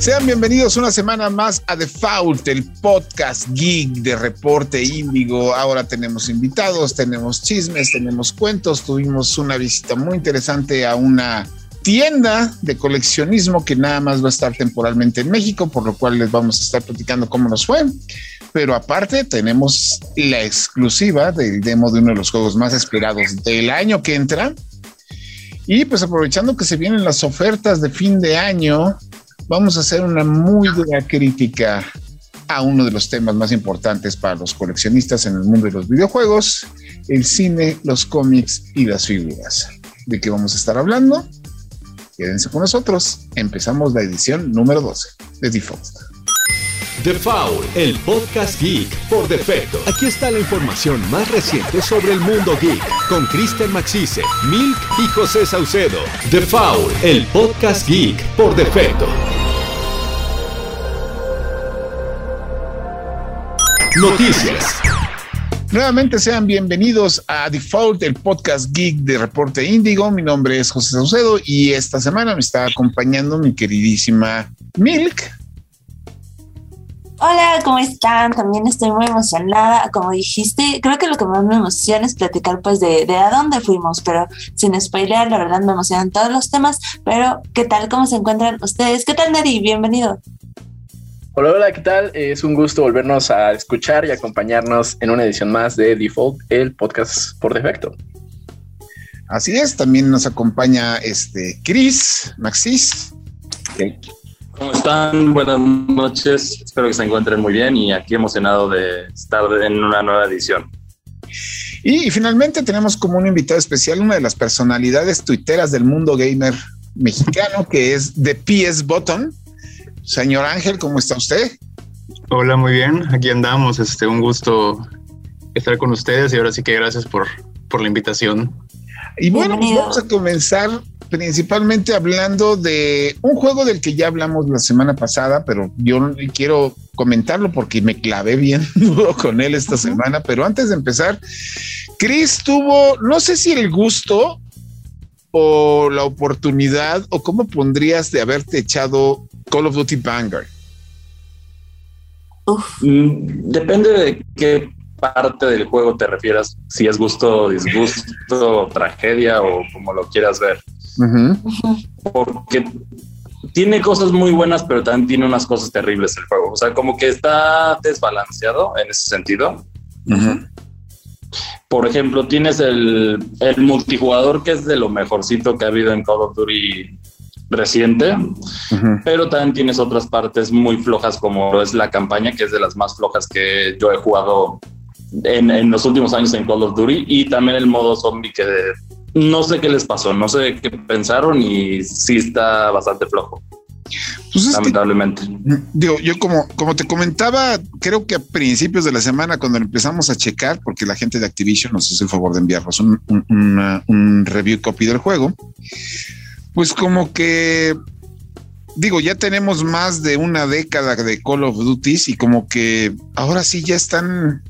Sean bienvenidos una semana más a Default, el podcast geek de Reporte Índigo. Ahora tenemos invitados, tenemos chismes, tenemos cuentos. Tuvimos una visita muy interesante a una tienda de coleccionismo que nada más va a estar temporalmente en México, por lo cual les vamos a estar platicando cómo nos fue. Pero aparte tenemos la exclusiva del demo de uno de los juegos más esperados del año que entra. Y pues aprovechando que se vienen las ofertas de fin de año, vamos a hacer una muy dura crítica a uno de los temas más importantes para los coleccionistas en el mundo de los videojuegos, el cine, los cómics y las figuras. ¿De qué vamos a estar hablando? Quédense con nosotros. Empezamos la edición número 12 de Default. The Foul, el podcast geek por defecto. Aquí está la información más reciente sobre el mundo geek con Kristen Maxise, Milk y José Saucedo. The Foul, el podcast geek por defecto. Noticias. Nuevamente sean bienvenidos a Default, el podcast geek de Reporte Índigo. Mi nombre es José Saucedo y esta semana me está acompañando mi queridísima Milk. Hola, ¿cómo están? También estoy muy emocionada. Como dijiste, creo que lo que más me emociona es platicar pues de, de a dónde fuimos, pero sin spoilear, la verdad me emocionan todos los temas. Pero, ¿qué tal? ¿Cómo se encuentran ustedes? ¿Qué tal, Neri? Bienvenido. Hola, hola, ¿qué tal? Es un gusto volvernos a escuchar y acompañarnos en una edición más de Default, el podcast por defecto. Así es, también nos acompaña este Chris Maxis. ¿Cómo están? Buenas noches. Espero que se encuentren muy bien y aquí emocionado de estar en una nueva edición. Y, y finalmente tenemos como un invitado especial una de las personalidades tuiteras del mundo gamer mexicano, que es The PS Button. Señor Ángel, ¿cómo está usted? Hola, muy bien. Aquí andamos. Este, un gusto estar con ustedes y ahora sí que gracias por, por la invitación. Y bueno, pues vamos a comenzar principalmente hablando de un juego del que ya hablamos la semana pasada, pero yo quiero comentarlo porque me clavé bien duro con él esta semana. Pero antes de empezar, Chris tuvo, no sé si el gusto o la oportunidad o cómo pondrías de haberte echado Call of Duty Vanguard. Uf, Mm, Depende de qué parte del juego te refieras, si es gusto, disgusto, tragedia o como lo quieras ver. Porque tiene cosas muy buenas, pero también tiene unas cosas terribles el juego. O sea, como que está desbalanceado en ese sentido. Por ejemplo, tienes el, el multijugador que es de lo mejorcito que ha habido en Call of Duty reciente, Ujú. pero también tienes otras partes muy flojas como es la campaña, que es de las más flojas que yo he jugado en, en los últimos años en Call of Duty, y también el modo zombie que no sé qué les pasó, no sé qué pensaron y sí está bastante flojo, Pues es que lamentablemente. Digo, yo como, como te comentaba, creo que a principios de la semana, cuando empezamos a checar, porque la gente de Activision nos hizo el favor de enviarnos un, un- una- un review copy del juego, pues como que, digo, ya tenemos más de una década de Call of Duty y como que ahora sí ya están,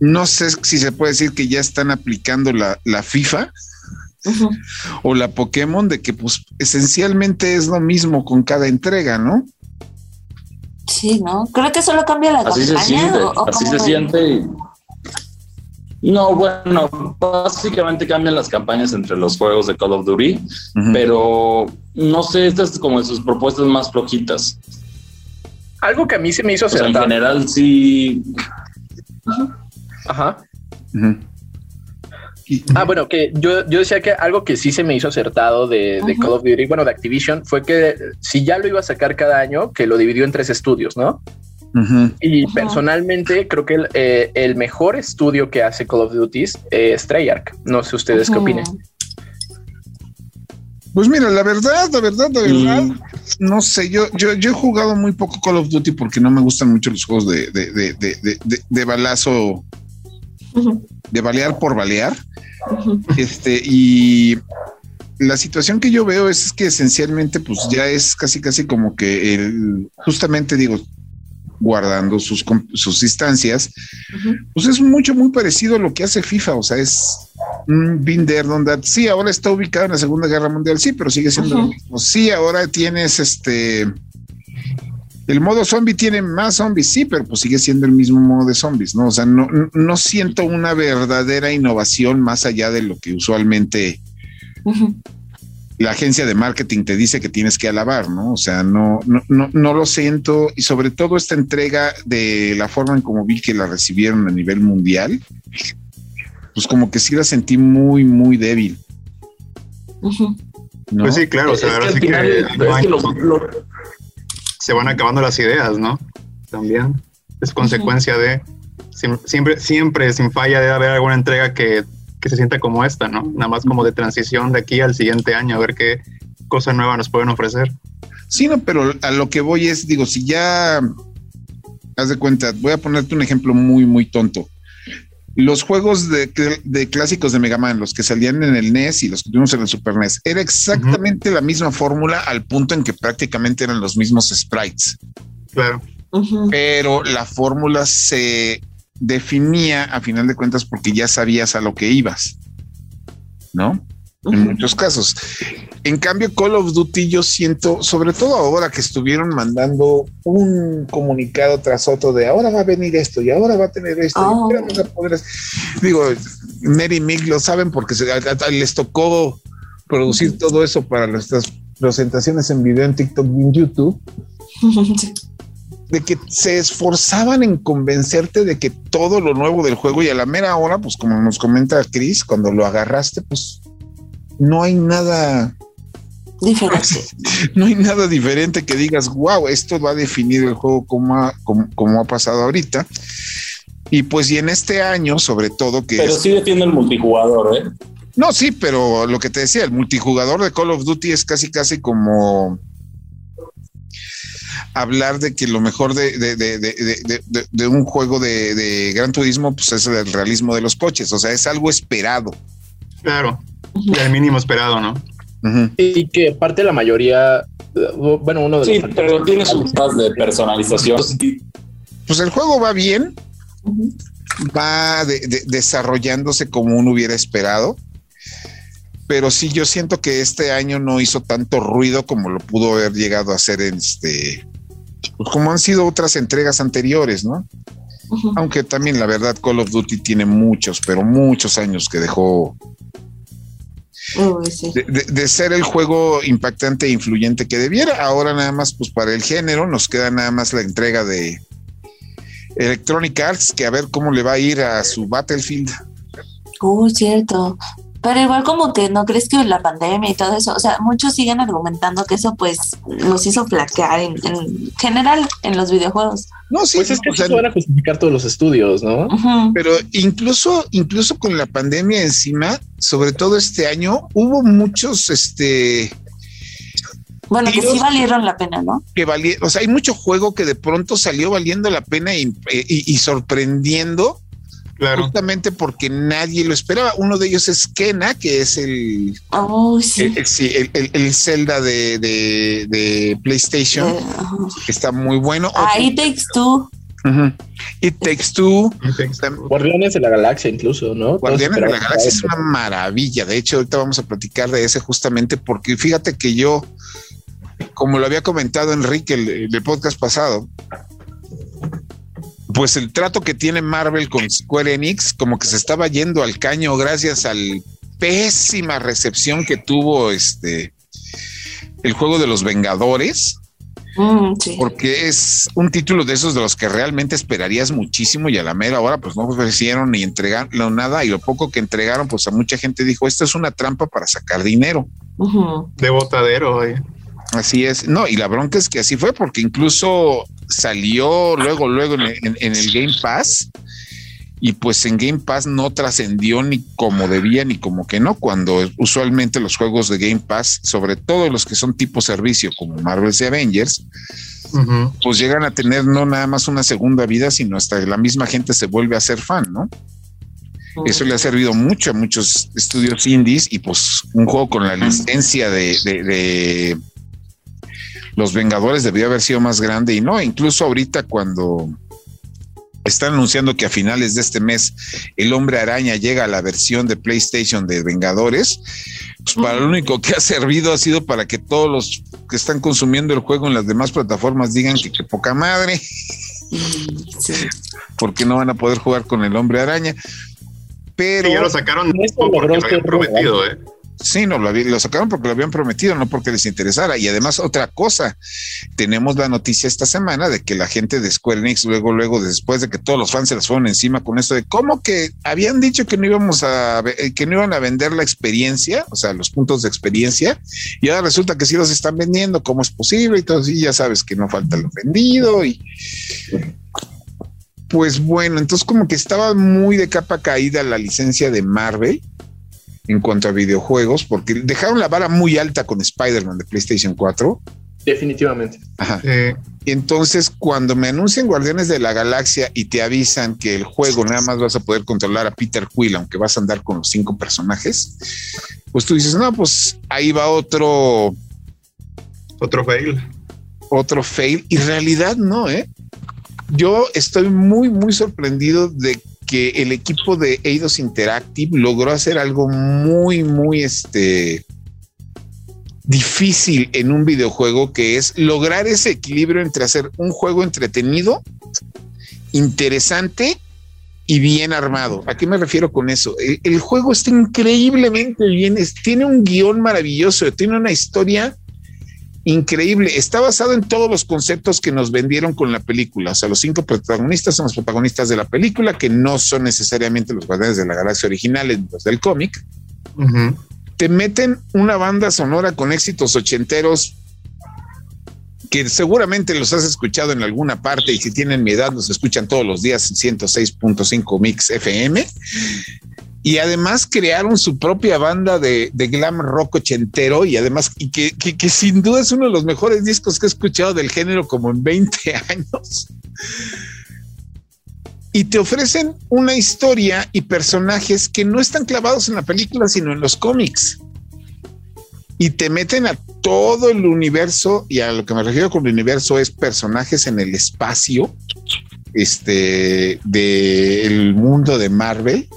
no sé si se puede decir que ya están aplicando la, la FIFA o la Pokémon de que pues esencialmente es lo mismo con cada entrega, ¿no? Sí, ¿no? Creo que solo cambia la Así se siente, o- o así se siente. y- No, bueno, básicamente cambian las campañas entre los juegos de Call of Duty, pero no sé, esta es como de sus propuestas más flojitas. Algo que a mí se me hizo O sea, en general sí, Ajá. Ah, bueno, que yo, yo decía que algo que sí se me hizo acertado de, de. Call of Duty, bueno, de Activision, fue que si ya lo iba a sacar cada año, que lo dividió en tres estudios, ¿no? Y personalmente creo que el, eh, el mejor estudio que hace Call of Duty es Treyarch. No sé ustedes qué Ujú. opinen. Pues mira, la verdad, la verdad, la verdad, no sé, yo, yo, yo he jugado muy poco Call of Duty porque no me gustan mucho los juegos de, de, de, de, de- de- de balazo, de balear por balear. Este, y la situación que yo veo es que esencialmente, pues ya es casi, casi como que el, justamente digo, guardando sus, sus instancias, Ujú. pues es mucho, muy parecido a lo que hace FIFA. O sea, es un done that. Sí, ahora está ubicado en la Segunda Guerra Mundial, sí, pero sigue siendo lo mismo. Sí, ahora tienes este El modo zombie tiene más zombies, sí, pero pues sigue siendo el mismo modo de zombies, ¿no? O sea, no, no siento una verdadera innovación más allá de lo que usualmente la agencia de marketing te dice que tienes que alabar, ¿no? O sea, no, no, no, no lo siento. Y sobre todo esta entrega de la forma en como vi que la recibieron a nivel mundial, pues como que sí la sentí muy, muy débil. Pues sí, claro, o sea, ahora sí que, se van acabando las ideas, ¿no? También es consecuencia de siempre, siempre sin falla debe haber alguna entrega que que se sienta como esta, ¿no? Nada más como de transición de aquí al siguiente año, a ver qué cosa nueva nos pueden ofrecer. Sí, no, pero a lo que voy es, digo, si ya, haz de cuenta, voy a ponerte un ejemplo muy, muy tonto. Los juegos de, clásicos de Mega Man, los que salían en el NES y los que tuvimos en el Super NES, era exactamente la misma fórmula al punto en que prácticamente eran los mismos sprites. Claro. Pero la fórmula se definía a final de cuentas porque ya sabías a lo que ibas, ¿no? En muchos casos. En cambio, Call of Duty yo siento, sobre todo ahora que estuvieron mandando un comunicado tras otro de ahora va a venir esto y ahora va a tener esto. Y ahora a poder... Digo, Neri y Mick lo saben porque les tocó producir todo eso para nuestras presentaciones en video en TikTok y en YouTube. de que se esforzaban en convencerte de que todo lo nuevo del juego y a la mera hora, pues como nos comenta Chris, cuando lo agarraste, pues no hay nada diferente. No hay nada diferente que digas, wow, esto va a definir el juego como ha, como, ha pasado ahorita. Y pues y en este año, sobre todo que... Pero sí defiende el multijugador, ¿eh? No, sí, pero lo que te decía, el multijugador de Call of Duty es casi, casi como hablar de que lo mejor de, un juego de, Gran Turismo pues es el realismo de los coches, o sea, es algo esperado. Claro, el mínimo esperado, ¿no? Y que parte de la mayoría, bueno, uno de sí, pero tiene su fase de personalización. Pues el juego va bien, va desarrollándose como uno hubiera esperado. Pero sí yo siento que este año no hizo tanto ruido como lo pudo haber llegado a hacer en este pues como han sido otras entregas anteriores, ¿no? Aunque también la verdad Call of Duty tiene muchos, pero muchos años que dejó de, ser el juego impactante e influyente que debiera. Ahora nada más, pues para el género nos queda nada más la entrega de Electronic Arts, que a ver cómo le va a ir a su Battlefield. Oh, cierto. Pero igual como que no crees que la pandemia y todo eso, o sea, muchos siguen argumentando que eso pues los hizo flaquear en, general en los videojuegos. No, sí, pues es que se van a justificar todos los estudios, ¿no? Pero incluso, incluso con la pandemia encima, sobre todo este año, hubo muchos, este, bueno, que sí valieron la pena, ¿no? Que o sea, hay mucho juego que de pronto salió valiendo la pena y sorprendiendo Justamente porque nadie lo esperaba. Uno de ellos es Kena, que es el, oh, sí. el, el, Zelda de, de, PlayStation. Eh, está muy bueno. Ah, It Takes Two. It Takes Two. Guardianes de la Galaxia, incluso, ¿no? Guardianes de la Galaxia es una maravilla. De hecho, ahorita vamos a platicar de ese justamente porque fíjate que yo, como lo había comentado Enrique el, el podcast pasado, pues el trato que tiene Marvel con Square Enix como que se estaba yendo al caño gracias al pésima recepción que tuvo este el juego de los Vengadores. Mm, porque es un título de esos de los que realmente esperarías muchísimo y a la mera hora pues no ofrecieron ni entregaron nada y lo poco que entregaron pues a mucha gente dijo esto es una trampa para sacar dinero. De botadero. Así es, no, y la bronca es que así fue porque incluso salió luego, luego en, el Game Pass y pues en Game Pass no trascendió ni como debía ni como que no, cuando usualmente los juegos de Game Pass, sobre todo los que son tipo servicio como Marvel's y Avengers, pues llegan a tener no nada más una segunda vida, sino hasta la misma gente se vuelve a ser fan, ¿no? Eso le ha servido mucho a muchos estudios indies y pues un juego con la licencia de los Vengadores debió haber sido más grande y no, incluso ahorita cuando están anunciando que a finales de este mes el hombre araña llega a la versión de PlayStation de Vengadores, pues para lo único que ha servido ha sido para que todos los que están consumiendo el juego en las demás plataformas digan que qué poca madre, Sí. porque no van a poder jugar con el hombre araña. Pero Sí, ya lo sacaron porque lo habían prometido, ¿eh? Sí, no, lo, lo sacaron porque lo habían prometido, no porque les interesara. Y además, otra cosa, tenemos la noticia esta semana de que la gente de Square Enix, luego, luego, después de que todos los fans se les fueron encima con esto de cómo que habían dicho que no íbamos a, eh, que no iban a vender la experiencia, o sea, los puntos de experiencia, y ahora resulta que sí los están vendiendo, ¿cómo es posible? Y todo así, ya sabes que no falta lo vendido y. Pues bueno, entonces como que estaba muy de capa caída la licencia de Marvel en cuanto a videojuegos, porque dejaron la vara muy alta con Spider-Man de PlayStation 4. Definitivamente. Ajá. Y entonces, cuando me anuncian Guardianes de la Galaxia y te avisan que el juego nada más vas a poder controlar a Peter Quill, aunque vas a andar con los cinco personajes, pues tú dices, no, pues ahí va otro, otro fail. otro fail. Y realidad no, ¿eh? Yo estoy muy, muy sorprendido de que el equipo de Eidos Interactive logró hacer algo muy, muy este difícil en un videojuego que es lograr ese equilibrio entre hacer un juego entretenido, interesante y bien armado. ¿A qué me refiero con eso? El, el juego está increíblemente bien, es- tiene un guion maravilloso, tiene una historia increíble. Está basado en todos los conceptos que nos vendieron con la película. O sea, los cinco protagonistas son los protagonistas de la película, que no son necesariamente los guardianes de la galaxia originales, los del cómic. Te meten una banda sonora con éxitos ochenteros que seguramente los has escuchado en alguna parte y si tienen mi edad los escuchan todos los días en 106.5 Mix FM. Y además crearon su propia banda de, glam rock ochentero y además y que sin duda es uno de los mejores discos que he escuchado del género como en 20 años. Y te ofrecen una historia y personajes que no están clavados en la película, sino en los cómics. Y te meten a todo el universo, y a lo que me refiero con el universo es personajes en el espacio, este, del mundo de Marvel,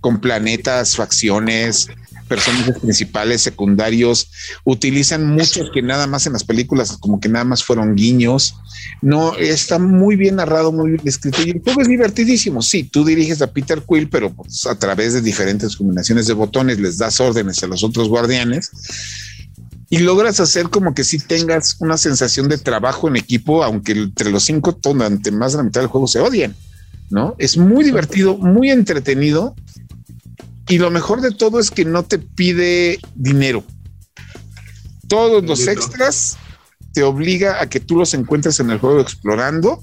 con planetas, facciones, personajes principales, secundarios, utilizan muchos que nada más en las películas como que nada más fueron guiños. No, está muy bien narrado, muy bien escrito y el juego es divertidísimo. Sí, tú diriges a Peter Quill, pero pues, a través de diferentes combinaciones de botones les das órdenes a los otros guardianes y logras hacer como que si tengas una sensación de trabajo en equipo, aunque entre los cinco durante más de la mitad del juego se odian, ¿no? Es muy divertido, muy entretenido y lo mejor de todo es que no te pide dinero. Todos los extras te obliga a que tú los encuentres en el juego explorando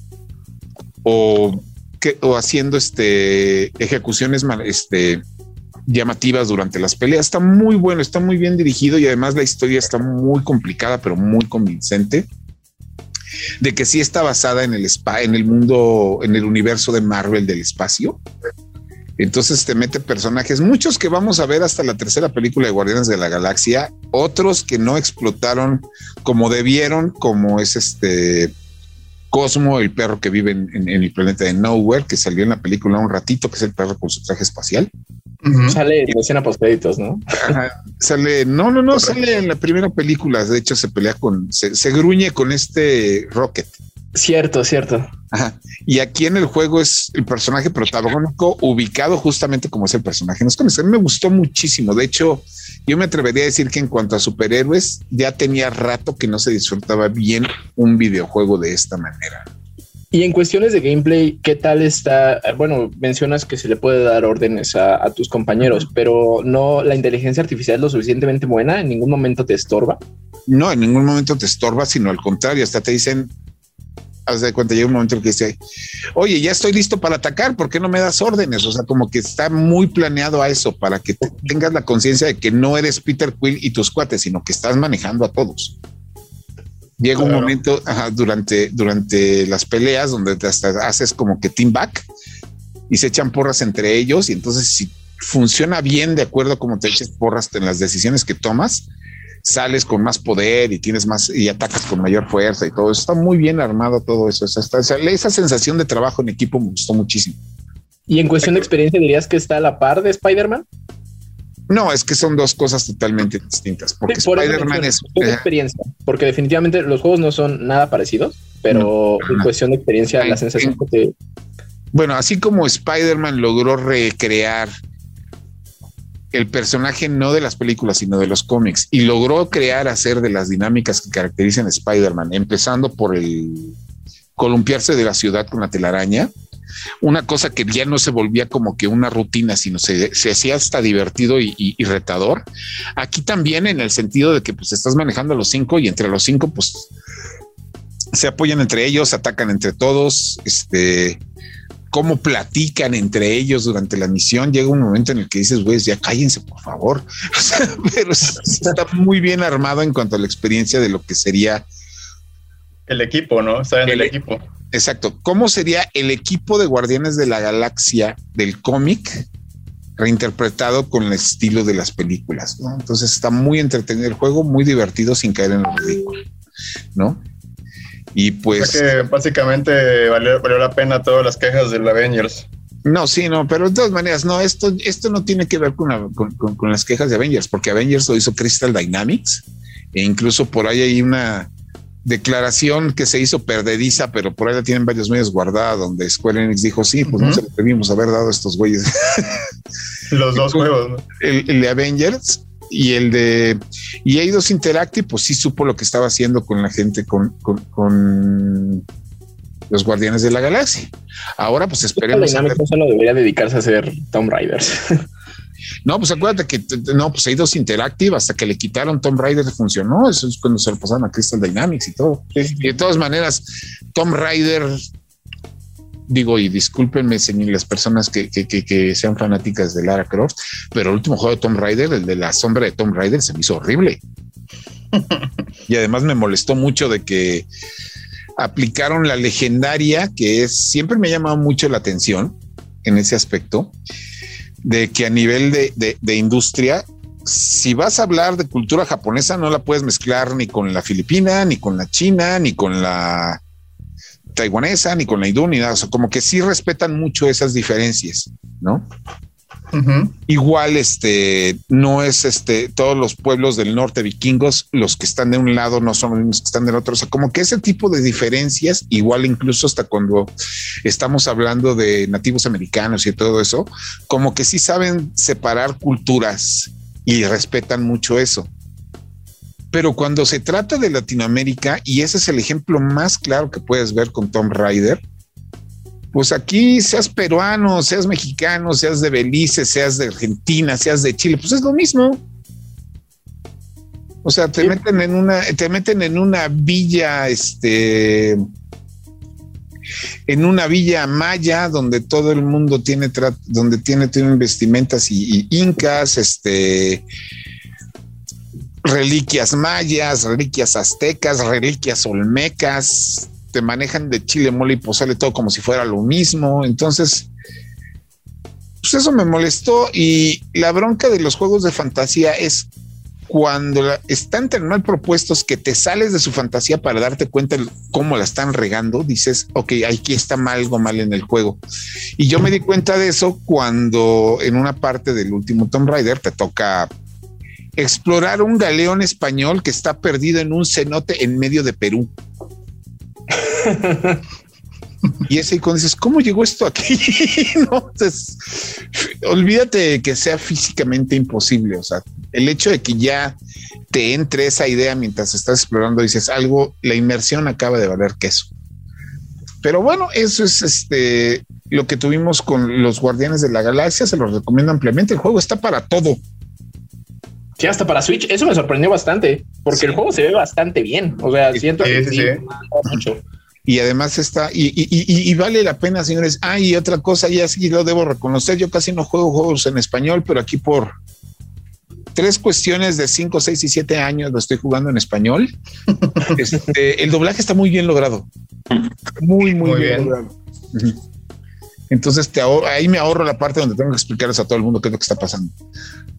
o, que, o haciendo este ejecuciones este, llamativas durante las peleas. Está muy bueno, está muy bien dirigido y además la historia está muy complicada, pero muy convincente. De que sí está basada en el spa, en el mundo, en el universo de Marvel del espacio. Entonces te mete personajes, muchos que vamos a ver hasta la tercera película de Guardianes de la Galaxia, otros que no explotaron como debieron, como es este Cosmo, el perro que vive en, en- en el planeta de Nowhere, que salió en la película un ratito, que es el perro con su traje espacial. Sale en la escena post créditos, ¿no? Ajá, sale, no, no, no, sale en la primera película. De hecho, se pelea con, se, se gruñe con este Rocket. Cierto, cierto. Ajá. Y aquí en el juego es el personaje protagónico ubicado justamente como es el personaje los cómics. A mí me gustó muchísimo. De hecho, yo me atrevería a decir que en cuanto a superhéroes, ya tenía rato que no se disfrutaba bien un videojuego de esta manera. Y en cuestiones de gameplay, ¿qué tal está? Bueno, mencionas que se le puede dar órdenes a, a tus compañeros, pero no la inteligencia artificial es lo suficientemente buena, en ningún momento te estorba. No, en ningún momento te estorba, sino al contrario, hasta te dicen, haz de cuenta, llega un momento en que dice, oye, ya estoy listo para atacar, ¿por qué no me das órdenes? O sea, como que está muy planeado a eso, para que te- tengas la conciencia de que no eres Peter Quill y tus cuates, sino que estás manejando a todos. Llega un Claro. momento ajá, durante, durante las peleas donde te hasta haces como que team back y se echan porras entre ellos y entonces si funciona bien de acuerdo a cómo te eches porras en las decisiones que tomas, sales con más poder y tienes más y atacas con mayor fuerza y todo eso. Está muy bien armado todo eso. Está- esa sensación de trabajo en equipo me gustó muchísimo. Y en cuestión de experiencia, dirías que está a la par de Spider-Man. No, es que son dos cosas totalmente distintas. Porque Spider-Man es experiencia, porque definitivamente los juegos no son nada parecidos, pero en cuestión de experiencia, la sensación que te. Bueno, así como Spider-Man logró recrear el personaje no de las películas, sino de los cómics, y logró crear, hacer de las dinámicas que caracterizan a Spider-Man, empezando por el columpiarse de la ciudad con la telaraña, una cosa que ya no se volvía como que una rutina, sino se, hacía hasta divertido y, retador. Aquí también en el sentido de que pues estás manejando a los cinco y entre los cinco pues se apoyan entre ellos, atacan entre todos, este, cómo platican entre ellos durante la misión. Llega un momento en el que dices, güey, ya cállense, por favor. pero está muy bien armado en cuanto a la experiencia de lo que sería el equipo, ¿no? Está en el equipo. Exacto. ¿Cómo sería el equipo de Guardianes de la Galaxia del cómic reinterpretado con el estilo de las películas? ¿no? Entonces está muy entretenido el juego, muy divertido sin caer en lo ridículo, ¿no? Y pues. que básicamente valió, la pena todas las quejas del Avengers. No, sí, no, pero de todas maneras, no, esto, esto no tiene que ver con, con, las quejas de Avengers, porque Avengers lo hizo Crystal Dynamics, e incluso por ahí hay una declaración que se hizo perdediza, pero por ahí la tienen varios medios guardada, donde Square Enix dijo, sí, pues no se le debimos haber dado a estos güeyes. Los dos juegos, ¿no? el, de Avengers y el de y Eidos Interactive, pues sí supo lo que estaba haciendo con la gente, con, con, los Guardianes de la Galaxia. Ahora, pues esperemos. A ver. solo debería dedicarse a hacer Tomb Raiders. No, pues acuérdate que no, pues Eidos Interactive hasta que le quitaron Tomb Raider funcionó. Eso es cuando se lo pasaron a Crystal Dynamics y todo. Y de todas maneras, Tomb Raider, digo, y discúlpenme, las personas que, que, sean fanáticas de Lara Croft, pero el último juego de Tomb Raider, el de la sombra de Tomb Raider, se me hizo horrible. y además me molestó mucho de que aplicaron la legendaria, que es siempre me ha llamado mucho la atención en ese aspecto de que a nivel de, industria, si vas a hablar de cultura japonesa, no la puedes mezclar ni con la filipina, ni con la china, ni con la taiwanesa, ni con la hindú, ni nada. O sea, como que sí respetan mucho esas diferencias, ¿no? Igual, este, no es este, todos los pueblos del norte vikingos, los que están de un lado no son los mismos que están del otro. O sea, como que ese tipo de diferencias, igual incluso hasta cuando estamos hablando de nativos americanos y todo eso, como que sí saben separar culturas y respetan mucho eso. Pero cuando se trata de Latinoamérica, y ese es el ejemplo más claro que puedes ver con Tom Ryder, pues aquí seas peruano, seas mexicano, seas de Belice, seas de Argentina, seas de Chile, pues es lo mismo. O sea, te meten en una, te meten en una villa, este, en una villa maya donde todo el mundo tiene, donde tiene, tiene vestimentas y, y incas, este, reliquias mayas, reliquias aztecas, reliquias olmecas, te manejan de chile, mole y pozole todo como si fuera lo mismo. Entonces, pues eso me molestó. Y la bronca de los juegos de fantasía es cuando están tan mal propuestos que te sales de su fantasía para darte cuenta cómo la están regando, dices, ok, aquí está algo mal en el juego. Y yo me di cuenta de eso cuando en una parte del último Tomb Raider te toca explorar un galeón español que está perdido en un cenote en medio de Perú. y ese icono dices, ¿cómo llegó esto aquí? no, olvídate que sea físicamente imposible. O sea, el hecho de que ya te entre esa idea mientras estás explorando, dices algo, la inmersión acaba de valer queso. Pero bueno, eso es este lo que tuvimos con los Guardianes de la Galaxia. Se los recomiendo ampliamente. El juego está para todo. Sí, hasta para Switch, eso me sorprendió bastante, porque el juego se ve bastante bien. O sea, siento que sí, mucho. Y además está, y, vale la pena, señores. Ah, y otra cosa, ya sí lo debo reconocer. Yo casi no juego juegos en español, pero aquí por tres cuestiones de cinco, seis y siete años lo estoy jugando en español. Este, el doblaje está muy bien logrado. Muy, muy, bien, logrado. Entonces te ahí me ahorro la parte donde tengo que explicarles a todo el mundo qué es lo que está pasando.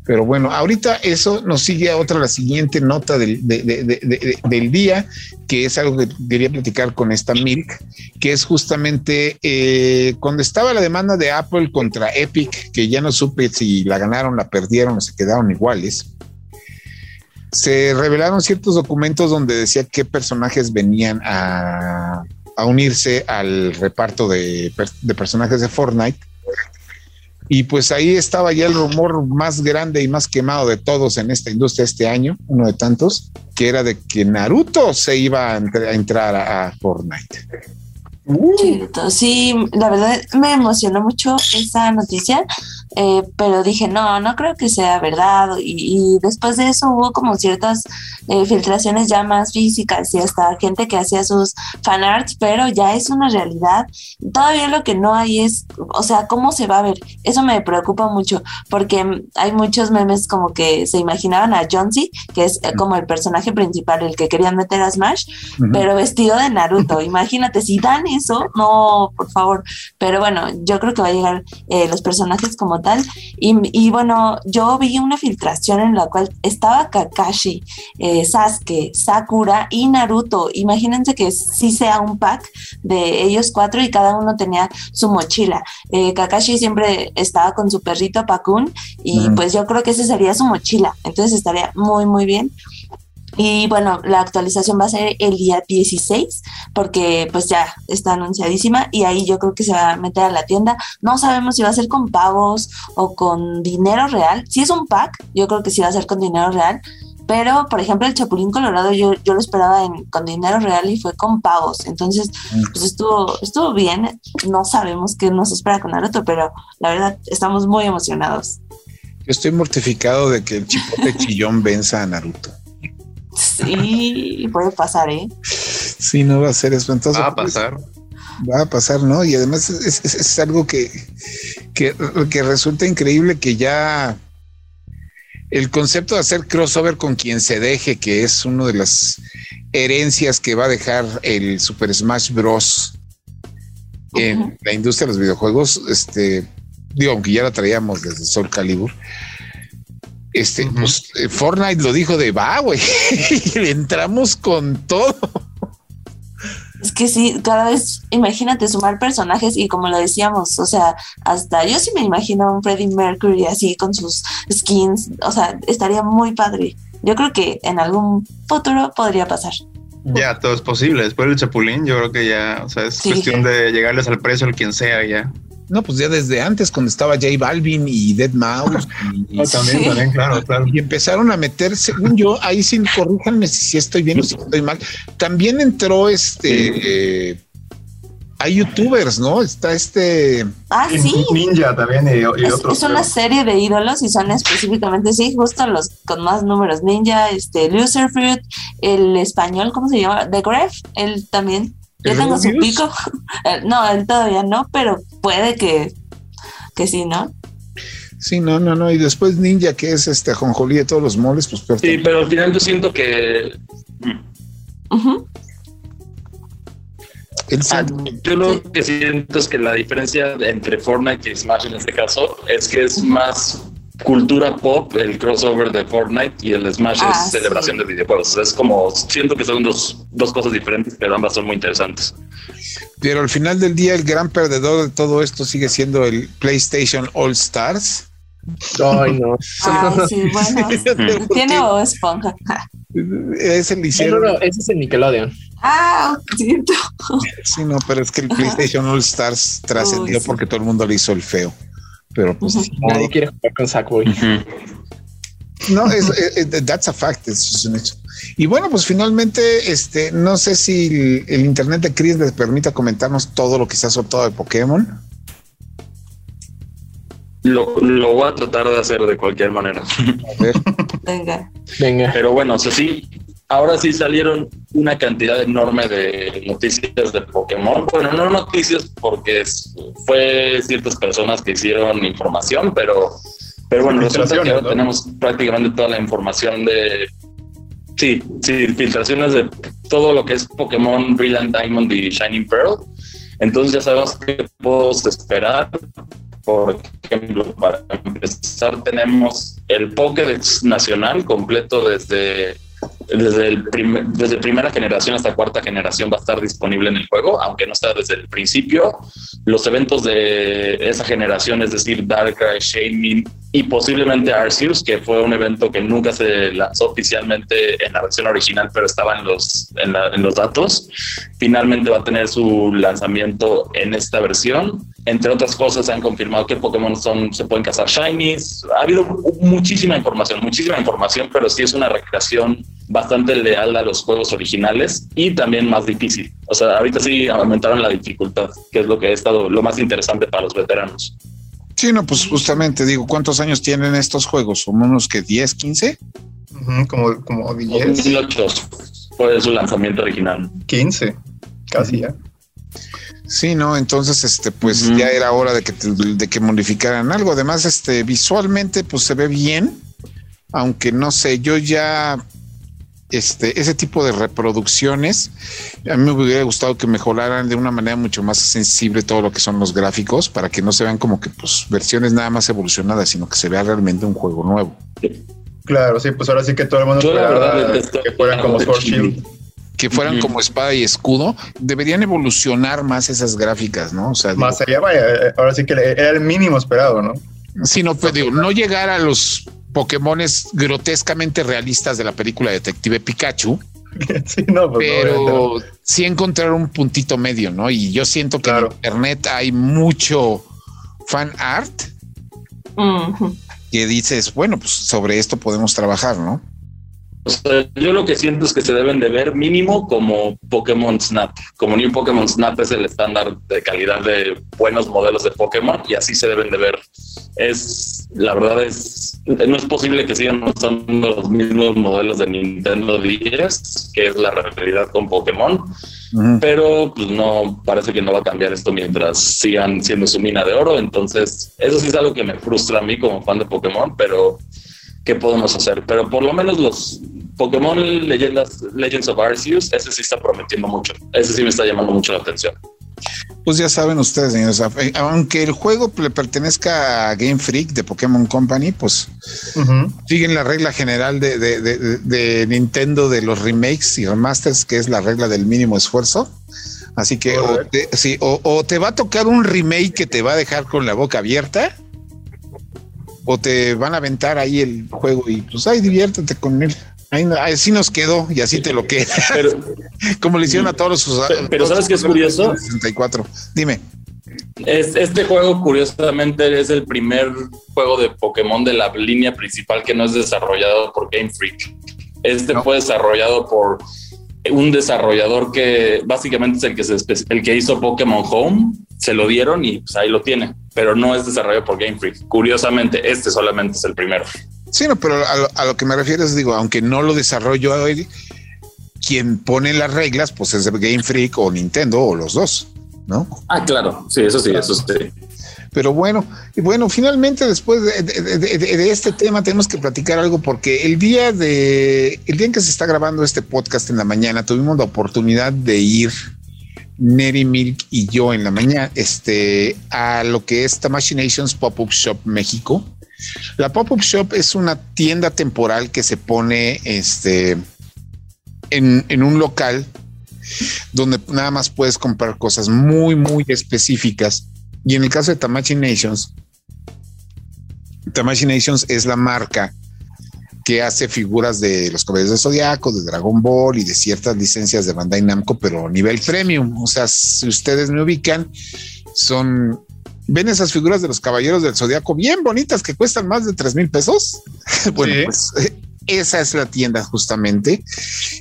Pero bueno, ahorita eso nos sigue a otra, la siguiente nota del, del día, que es algo que quería platicar con esta Milk, que es justamente eh, cuando estaba la demanda de Apple contra Epic, que ya no supe si la ganaron, la perdieron o se quedaron iguales. Se revelaron ciertos documentos donde decía qué personajes venían a, a unirse al reparto de, de personajes de Fortnite y pues ahí estaba ya el rumor más grande y más quemado de todos en esta industria este año, uno de tantos, que era de que Naruto se iba a, entrar a, Fortnite. Sí, la verdad me emocionó mucho esa noticia eh, pero dije, no, no creo que sea verdad. Y, después de eso hubo como ciertas eh, filtraciones ya más físicas y hasta gente que hacía sus fanarts, pero ya es una realidad. Todavía lo que no hay es, o sea, cómo se va a ver. Eso me preocupa mucho porque hay muchos memes como que se imaginaban a John que es eh, como el personaje principal, el que querían meter a Smash, pero vestido de Naruto. Imagínate, si dan eso, no, por favor. Pero bueno, yo creo que va a llegar los personajes como tal. Y, bueno, yo vi una filtración en la cual estaba Kakashi, eh, Sasuke, Sakura y Naruto. Imagínense que sí sea un pack de ellos cuatro y cada uno tenía su mochila. Eh, Kakashi siempre estaba con su perrito Pakun y pues yo creo que ese sería su mochila. Entonces estaría muy, muy bien. Y bueno, la actualización va a ser el día 16 porque pues ya está anunciadísima y ahí yo creo que se va a meter a la tienda. No sabemos si va a ser con pagos o con dinero real. Si es un pack, yo creo que sí va a ser con dinero real. Pero, por ejemplo, el Chapulín Colorado yo, yo lo esperaba con dinero real y fue con pagos. Entonces, pues estuvo, estuvo bien. No sabemos qué nos espera con Naruto, pero la verdad estamos muy emocionados. Yo estoy mortificado de que el chipote chillón venza a Naruto. Sí, puede pasar, ¿eh? Sí, no va a ser espantoso. Va a pasar. Va a pasar, ¿no? Y además es, algo que, que, que resulta increíble que ya el concepto de hacer crossover con quien se deje, que es una de las herencias que va a dejar el Super Smash Bros. en la industria de los videojuegos, este, digo, aunque ya la traíamos desde Soul Calibur, este, pues, eh, Fortnite lo dijo de va, güey. Entramos con todo. Es que sí, cada vez, imagínate sumar personajes y como lo decíamos, o sea, hasta yo sí me imagino un Freddie Mercury así con sus skins, o sea, estaría muy padre. Yo creo que en algún futuro podría pasar. Ya, todo es posible. Después del Chapulín, yo creo que ya, o sea, es cuestión de llegarles al precio al quien sea ya. No, pues ya desde antes, cuando estaba J Balvin y Dead Mouse. Y, también, también, claro, claro. Y empezaron a meter, según yo, ahí sí, corríjanme si, estoy bien o si estoy mal. También entró este. Eh, hay youtubers, ¿no? Está este. Ah, sí. Ninja también y, es, Es una serie de ídolos y son específicamente, sí, justo los con más números. Ninja, este, Fruit, el español, ¿cómo se llama? The Gref, él también. Yo tengo su pico. Eh, no, él todavía no, pero puede que, que sí, ¿no? Sí, no, no, no. Y después Ninja, que es este jonjolí de todos los moles, pues Sí, pero al final yo siento que. Ah, yo lo que siento es que la diferencia entre Fortnite y Smash en este caso es que es más cultura pop, el crossover de Fortnite y el Smash es ah, celebración de videojuegos. Es como, siento que son dos, dos cosas diferentes, pero ambas son muy interesantes. Pero al final del día, el gran perdedor de todo esto sigue siendo el PlayStation All Stars. Ay, no. sí, bueno. Tiene o esponja. Es el liceo. No, no, ese es el Nickelodeon. Ah, siento. Sí, no, pero es que el PlayStation All Stars trascendió porque todo el mundo le hizo el feo pero pues nadie quiere jugar con Sackboy. No, es, that's a fact, es un hecho. Y bueno, pues finalmente, este, no sé si el, internet de Chris les permita comentarnos todo lo que se ha soltado de Pokémon. Lo, lo, voy a tratar de hacer de cualquier manera. A ver. Venga. Venga. Pero bueno, o sea, sí, ahora sí salieron una cantidad enorme de noticias de Pokémon. Bueno, no noticias porque fue ciertas personas que hicieron información, pero, pero bueno, resulta que ahora tenemos prácticamente toda la información de... Sí, sí, filtraciones de todo lo que es Pokémon Brilliant Diamond y Shining Pearl. Entonces ya sabemos qué podemos esperar Por ejemplo, para empezar, tenemos el Pokédex nacional completo desde desde, el desde primera generación hasta cuarta generación va a estar disponible en el juego, aunque no está desde el principio. Los eventos de esa generación, es decir, Darkrai, Shaming y posiblemente Arceus, que fue un evento que nunca se lanzó oficialmente en la versión original, pero estaba en los, en, en los datos, finalmente va a tener su lanzamiento en esta versión. Entre otras cosas, se han confirmado que Pokémon son, se pueden cazar shinies. Ha habido muchísima información, muchísima información, pero sí es una recreación bastante leal a los juegos originales y también más difícil. O sea, ahorita sí aumentaron la dificultad, que es lo que ha estado lo más interesante para los veteranos. Sí, no, pues justamente digo, ¿cuántos años tienen estos juegos? ¿Son unos que 10, 15? como, como 10. 2008 fue su lanzamiento original. 15, casi ya. Sí, no, entonces este pues ya era hora de que de que modificaran algo. Además, este visualmente pues se ve bien, aunque no sé, yo ya este, ese tipo de reproducciones, a mí me hubiera gustado que mejoraran de una manera mucho más sensible todo lo que son los gráficos para que no se vean como que pues versiones nada más evolucionadas, sino que se vea realmente un juego nuevo. Claro, sí, pues ahora sí que todo el mundo que fueran como que fueran como espada y escudo, deberían evolucionar más esas gráficas, ¿no? O sea, más allá, vaya, ahora sí que era el mínimo esperado, ¿no? Sí, no, pues digo, no llegar a los Pokémones grotescamente realistas de la película Detective Pikachu. sí, no, pues pero sí encontrar un puntito medio, ¿no? Y yo siento que en internet hay mucho fan art que dices, bueno, pues sobre esto podemos trabajar, ¿no? Yo lo que siento es que se deben de ver mínimo como Pokémon Snap. Como New Pokémon Snap es el estándar de calidad de buenos modelos de Pokémon y así se deben de ver. Es, la verdad es, no es posible que sigan usando los mismos modelos de Nintendo 10, que es la realidad con Pokémon. Pero pues no, parece que no va a cambiar esto mientras sigan siendo su mina de oro. Entonces, eso sí es algo que me frustra a mí como fan de Pokémon, pero qué podemos hacer. Pero por lo menos los Pokémon Leyendas, Legends of Arceus, ese sí está prometiendo mucho. Ese sí me está llamando mucho la atención. Pues ya saben ustedes, señores, aunque el juego le pertenezca a Game Freak de Pokémon Company, pues siguen la regla general de, de, Nintendo de los remakes y remasters, que es la regla del mínimo esfuerzo. Así que o te, o te va a tocar un remake que te va a dejar con la boca abierta, o te van a aventar ahí el juego y pues ahí diviértete con él. Ahí, así nos quedó y así te lo queda. Como le hicieron a todos los usuarios. Pero, ¿sabes qué es curioso? 64. Dime. Es, este juego, curiosamente, es el primer juego de Pokémon de la línea principal que no es desarrollado por Game Freak. Este fue desarrollado por un desarrollador que básicamente es el que, se, el que hizo Pokémon Home, se lo dieron y pues ahí lo tiene, pero no es desarrollado por Game Freak. Curiosamente, este solamente es el primero. Sí, no, pero a lo, que me refiero es, digo, aunque no lo desarrolló hoy, quien pone las reglas, pues es Game Freak o Nintendo o los dos, ¿no? Ah, claro, sí, eso sí, eso sí. Pero bueno, y bueno, finalmente después de, este tema tenemos que platicar algo porque el día de el día en que se está grabando este podcast en la mañana tuvimos la oportunidad de ir Neri Milk y yo en la mañana este a lo que es Nations Pop-up Shop México. La Pop-up Shop es una tienda temporal que se pone este en, en un local donde nada más puedes comprar cosas muy, muy específicas y en el caso de Tamachi Nations, Tamachi Nations es la marca que hace figuras de los caballeros de Zodiaco, de Dragon Ball y de ciertas licencias de Bandai Namco, pero a nivel premium. O sea, si ustedes me ubican, son ven esas figuras de los caballeros del Zodiaco bien bonitas que cuestan más de tres mil pesos. bueno, pues esa es la tienda justamente.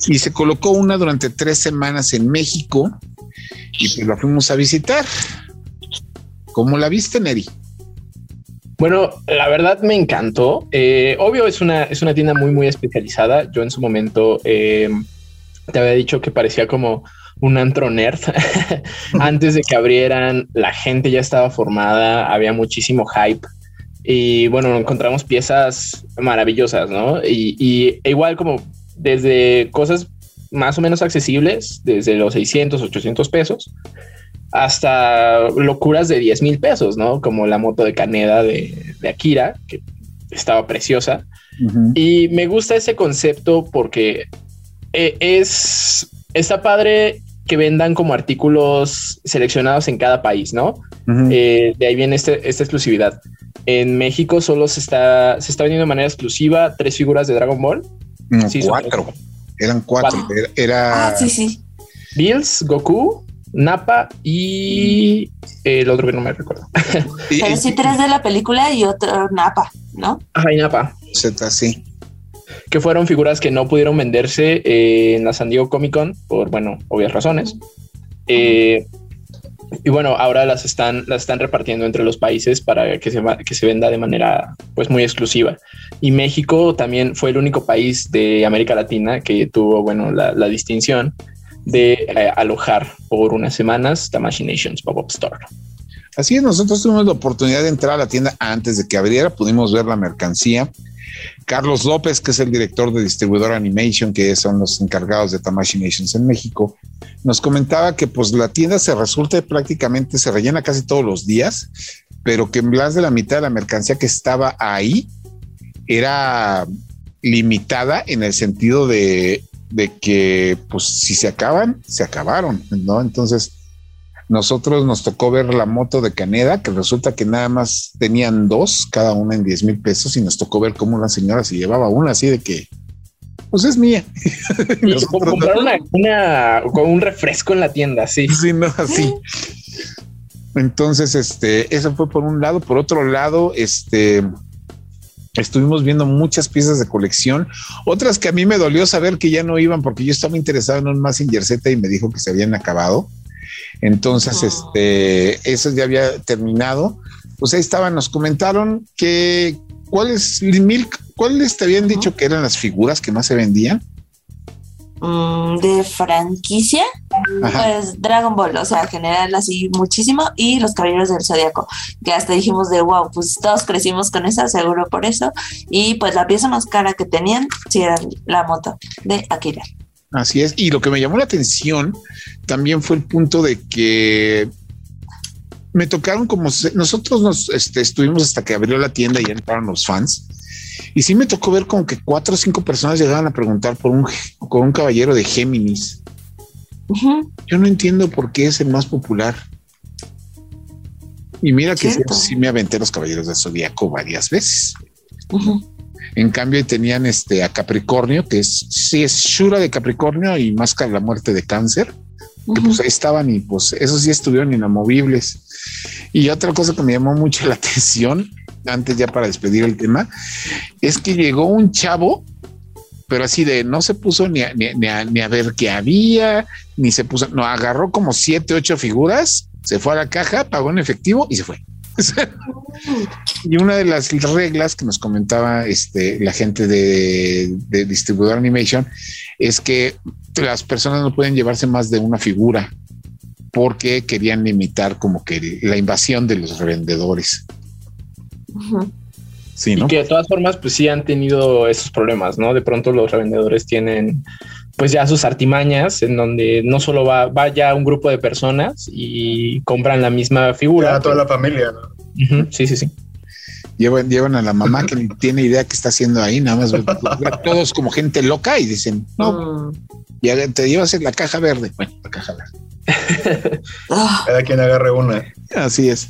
Y se colocó una durante tres semanas en México y pues la fuimos a visitar. ¿Cómo la viste, Neri? Bueno, la verdad me encantó. Eh, obvio, es una, es una tienda muy, muy especializada. Yo en su momento eh, te había dicho que parecía como un antro nerd. Antes de que abrieran, la gente ya estaba formada, había muchísimo hype. Y bueno, encontramos piezas maravillosas, ¿no? Y, igual como desde cosas más o menos accesibles, desde los 600, 800 pesos, hasta locuras de 10 mil pesos, ¿no? Como la moto de Caneda de, de Akira, que estaba preciosa. Y me gusta ese concepto porque eh, es, está padre que vendan como artículos seleccionados en cada país, ¿no? Eh, de ahí viene este, esta exclusividad. En México solo se está, se está vendiendo de manera exclusiva tres figuras de Dragon Ball. sí, cuatro. Eran cuatro. Era, Ah, sí, sí. Bills, Goku, Nappa y el otro que no me recuerdo. Pero sí, tres de la película y otro Napa, ¿no? Ajá, y Nappa. Z, sí. que fueron figuras que no pudieron venderse eh, en la San Diego Comic Con por, bueno, obvias razones. Eh, y bueno, ahora las están, las están repartiendo entre los países para que se, que se venda de manera pues muy exclusiva. Y México también fue el único país de América Latina que tuvo, bueno, la, la distinción de eh, alojar por unas semanas Tamashi Nations Pop-Up Store. Así es, nosotros tuvimos la oportunidad de entrar a la tienda antes de que abriera, pudimos ver la mercancía. Carlos López, que es el director de Distribuidor Animation, que son los encargados de Tamashi Nations en México, nos comentaba que pues la tienda se resulta prácticamente, se rellena casi todos los días, pero que más de la mitad de la mercancía que estaba ahí era limitada en el sentido de, de que pues si se acaban, se acabaron, ¿no? Entonces nosotros nos tocó ver la moto de Caneda, que resulta que nada más tenían dos, cada una en 10 mil pesos, y nos tocó ver cómo una señora se llevaba una así de que, pues es mía. Y Nosotros como no- comprar una, una- con un refresco en la tienda, sí. Sí, no, así. Entonces, este, eso fue por un lado. Por otro lado, este, estuvimos viendo muchas piezas de colección, otras que a mí me dolió saber que ya no iban porque yo estaba interesado en un Massinger Z y me dijo que se habían acabado. Entonces, Oh. este, eso ya había terminado. Pues ahí estaban, nos comentaron que cuáles, Milk, cuáles te habían dicho que eran las figuras que más se vendían. Mm, de franquicia, Ajá. pues Dragon Ball, o sea, general así muchísimo, y los Caballeros del Zodiaco, que hasta dijimos de wow, pues todos crecimos con esa, seguro por eso, y pues la pieza más cara que tenían, sí era la moto de Akira. Así es. Y lo que me llamó la atención también fue el punto de que me tocaron como se- nosotros nos este, estuvimos hasta que abrió la tienda y entraron los fans. Y sí me tocó ver como que cuatro o cinco personas llegaban a preguntar por un, por un caballero de Géminis. Ujú, Yo no entiendo por qué es el más popular. Y mira que sí, sí me aventé los caballeros del zodiaco varias veces. ujú. En cambio, tenían este a Capricornio, que es sí es Shura de Capricornio y Máscara de la Muerte de Cáncer, que pues ahí estaban y pues esos sí estuvieron inamovibles. Y otra cosa que me llamó mucho la atención, antes ya para despedir el tema, es que llegó un chavo, pero así de no se puso ni a, ni, a- ver qué había, ni se puso, no, agarró como siete, ocho figuras, se fue a la caja, pagó en efectivo y se fue. Y una de las reglas que nos comentaba este, la gente de distribuidor animation es que las personas no pueden llevarse más de una figura porque querían limitar como que la invasión de los revendedores. Sí, Y ¿no? que de todas formas, pues sí han tenido esos problemas, ¿no? De pronto los revendedores tienen pues ya sus artimañas en donde no solo va, va ya un grupo de personas y compran la misma figura. Era toda la familia, ¿no? Sí, sí, sí. Llevan, llevan a la mamá que ni tiene idea qué está haciendo ahí, nada más todos como gente loca y dicen, no, Mm. ya te llevas en la caja verde. Bueno, la caja verde. Ah, Cada quien agarre una. Así es.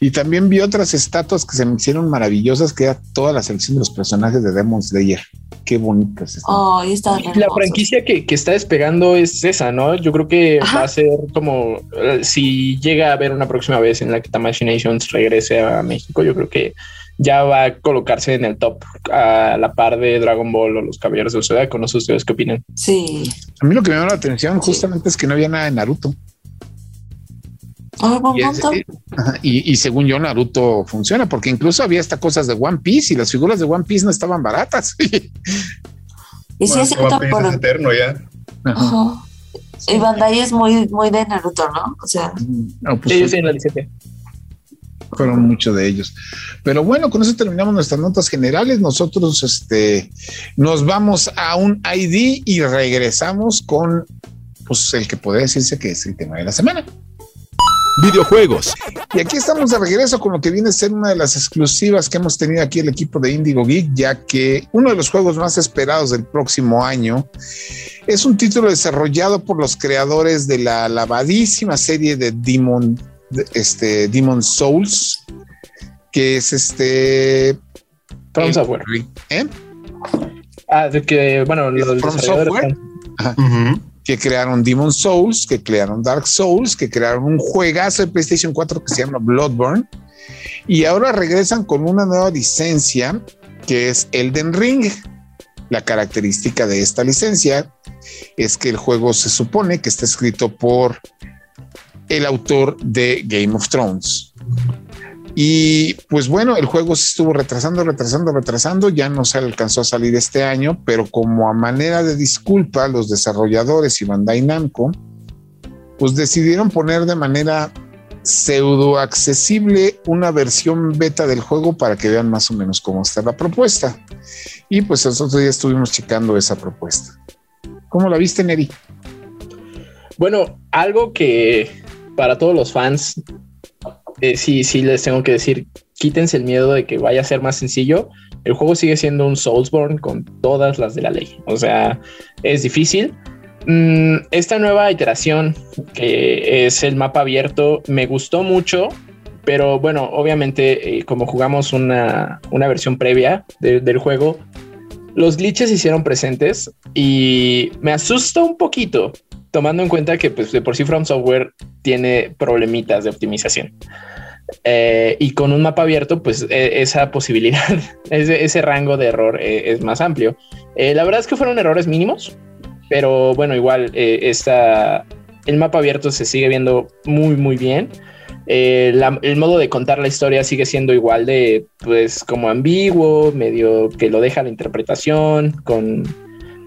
Y también vi otras estatuas que se me hicieron maravillosas, que era toda la selección de los personajes de Demon Slayer. Qué bonitas están. oh, y Y la franquicia que, que está despegando es esa, ¿no? Yo creo que Ajá. va a ser como eh, si llega a haber una próxima vez en la que Tamashi Nations regrese a México, yo creo que ya va a colocarse en el top a la par de Dragon Ball o los Caballeros del Zodiaco. No sé ustedes qué opinan. Sí. A mí lo que me llamó la atención justamente es que no había nada de Naruto. Oh, buen Y, es- eh, y- y según yo, Naruto funciona, porque incluso había hasta cosas de One Piece y las figuras de One Piece no estaban baratas. Y sí, Bueno, es One Piece por, es eterno ya. Ajá. Ajá. Y Bandai es muy, muy de Naruto, ¿no? O sea, No, pues Sí, yo soy en la licencia. Fueron muchos de ellos. Pero bueno, con eso terminamos nuestras notas generales. Nosotros este, nos vamos a un ID y regresamos con pues, el que podría decirse que es el tema de la semana. videojuegos. Y aquí estamos de regreso con lo que viene a ser una de las exclusivas que hemos tenido aquí el equipo de Indigo Geek, ya que uno de los juegos más esperados del próximo año es un título desarrollado por los creadores de la alabadísima serie de Demon, este, Demon Souls, que es este... From Software. ¿Eh? Ah, de que, bueno, los From Software. que crearon Demon Souls, que crearon Dark Souls, que crearon un juegazo de PlayStation 4 que se llama Bloodborne. Y ahora regresan con una nueva licencia que es Elden Ring. La característica de esta licencia es que el juego se supone que está escrito por el autor de Game of Thrones. Y pues bueno, el juego se estuvo retrasando, retrasando, retrasando, ya no se alcanzó a salir este año, pero como a manera de disculpa, los desarrolladores y Bandai Namco, pues decidieron poner de manera pseudo accesible una versión beta del juego para que vean más o menos cómo está la propuesta. Y pues nosotros ya estuvimos checando esa propuesta. ¿Cómo la viste, Neri? Bueno, algo que para todos los fans, eh, sí, sí les tengo que decir, quítense el miedo de que vaya a ser más sencillo. El juego sigue siendo un Soulsborne con todas las de la ley. O sea, es difícil. Mm, esta nueva iteración, que es el mapa abierto, me gustó mucho. Pero bueno, obviamente, eh, como jugamos una, una versión previa de- del juego, los glitches hicieron presentes y me asusta un poquito tomando en cuenta que pues de por sí From Software tiene problemitas de optimización. Eh, y con un mapa abierto, pues e- esa posibilidad, ese, rango de error eh, es más amplio. Eh, la verdad es que fueron errores mínimos, pero bueno, igual esta, el mapa abierto se sigue viendo muy, muy bien. Eh, la- el modo de contar la historia sigue siendo igual de, pues, como ambiguo, medio que lo deja la interpretación, con,